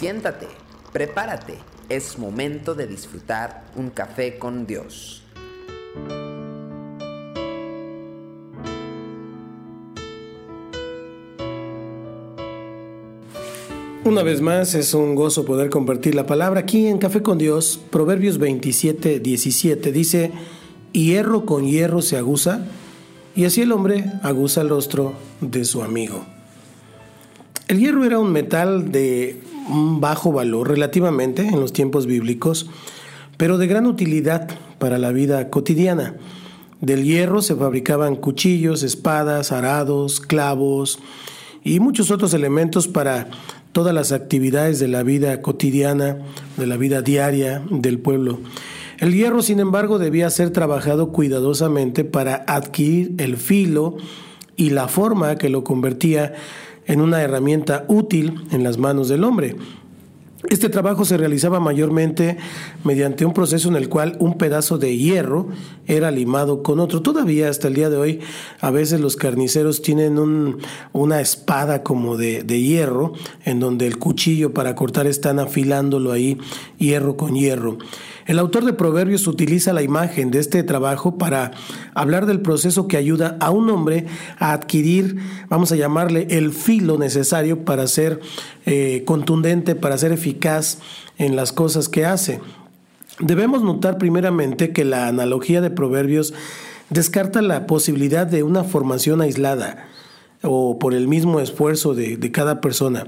Siéntate, prepárate, es momento de disfrutar un café con Dios. Una vez más es un gozo poder compartir la palabra aquí en Café con Dios. Proverbios 27, 17 dice, hierro con hierro se aguza y así el hombre aguza el rostro de su amigo. El hierro era un metal de bajo valor relativamente en los tiempos bíblicos, pero de gran utilidad para la vida cotidiana. Del hierro se fabricaban cuchillos, espadas, arados, clavos y muchos otros elementos para todas las actividades de la vida cotidiana, de la vida diaria del pueblo. El hierro, sin embargo, debía ser trabajado cuidadosamente para adquirir el filo y la forma que lo convertía una herramienta útil en las manos del hombre. Este trabajo se realizaba mayormente mediante un proceso en el cual un pedazo de hierro era limado con otro. Todavía hasta el día de hoy a veces los carniceros tienen una espada como de, hierro en donde el cuchillo para cortar están afilándolo ahí hierro con hierro. El autor de Proverbios utiliza la imagen de este trabajo para hablar del proceso que ayuda a un hombre a adquirir, vamos a llamarle, el filo necesario para ser eh, contundente, para ser eficaz en las cosas que hace. Debemos notar primeramente que la analogía de Proverbios descarta la posibilidad de una formación aislada o por el mismo esfuerzo de, de, cada persona.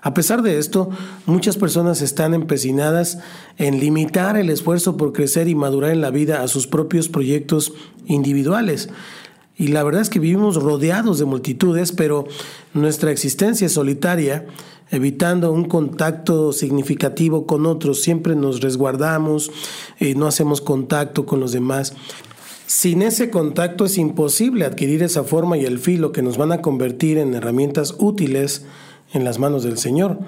A pesar de esto, muchas personas están empecinadas en limitar el esfuerzo por crecer y madurar en la vida a sus propios proyectos individuales. Y la verdad es que vivimos rodeados de multitudes, pero nuestra existencia es solitaria, evitando un contacto significativo con otros, siempre nos resguardamos, y no hacemos contacto con los demás. Sin ese contacto es imposible adquirir esa forma y el filo que nos van a convertir en herramientas útiles en las manos del Señor.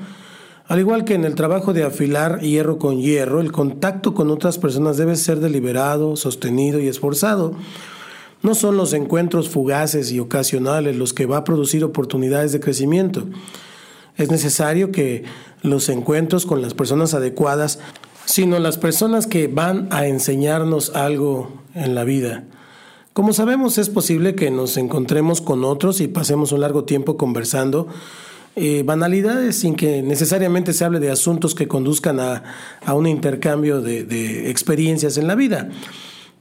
Al igual que en el trabajo de afilar hierro con hierro, el contacto con otras personas debe ser deliberado, sostenido y esforzado. No son los encuentros fugaces y ocasionales los que va a producir oportunidades de crecimiento. Es necesario que los encuentros con las personas adecuadas sino las personas que van a enseñarnos algo en la vida. Como sabemos, es posible que nos encontremos con otros y pasemos un largo tiempo conversando eh, banalidades sin que necesariamente se hable de asuntos que conduzcan a, un intercambio de experiencias en la vida.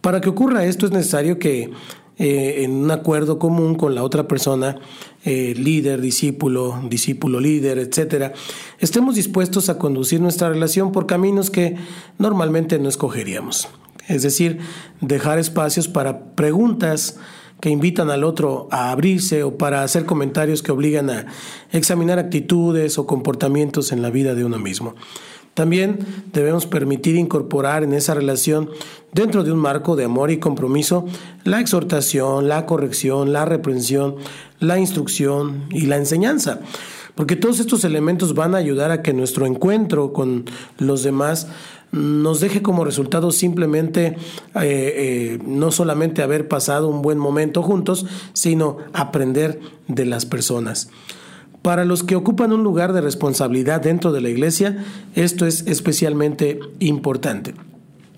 Para que ocurra esto es necesario que eh, en un acuerdo común con la otra persona, eh, líder, discípulo, discípulo, líder, etcétera, estemos dispuestos a conducir nuestra relación por caminos que normalmente no escogeríamos. Es decir, dejar espacios para preguntas que invitan al otro a abrirse o para hacer comentarios que obligan a examinar actitudes o comportamientos en la vida de uno mismo. También debemos permitir incorporar en esa relación, dentro de un marco de amor y compromiso, la exhortación, la corrección, la reprensión, la instrucción y la enseñanza. Porque todos estos elementos van a ayudar a que nuestro encuentro con los demás nos deje como resultado simplemente eh, eh, no solamente haber pasado un buen momento juntos, sino aprender de las personas. Para los que ocupan un lugar de responsabilidad dentro de la iglesia, esto es especialmente importante.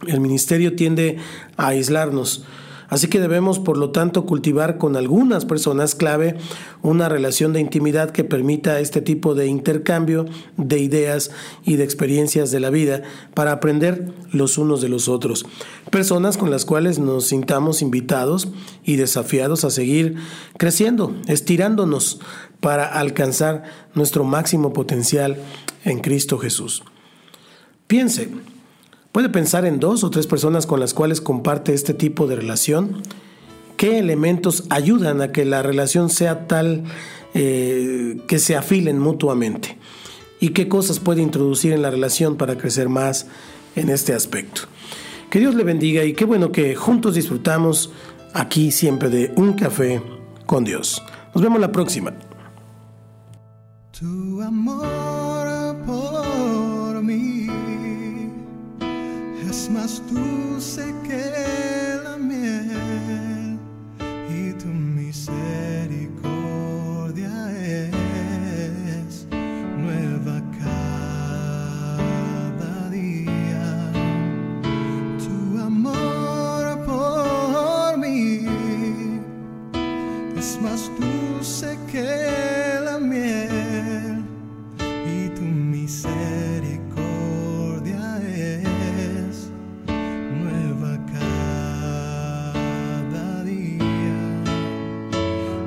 El ministerio tiende a aislarnos, así que debemos, por lo tanto, cultivar con algunas personas clave una relación de intimidad que permita este tipo de intercambio de ideas y de experiencias de la vida para aprender los unos de los otros. Personas con las cuales nos sintamos invitados y desafiados a seguir creciendo, estirándonos para alcanzar nuestro máximo potencial en Cristo Jesús. Piense, puede pensar en dos o tres personas con las cuales comparte este tipo de relación. ¿Qué elementos ayudan a que la relación sea tal eh, que se afilen mutuamente? ¿Y qué cosas puede introducir en la relación para crecer más en este aspecto? Que Dios le bendiga y qué bueno que juntos disfrutamos aquí siempre de un café con Dios. Nos vemos la próxima. Es más dulce que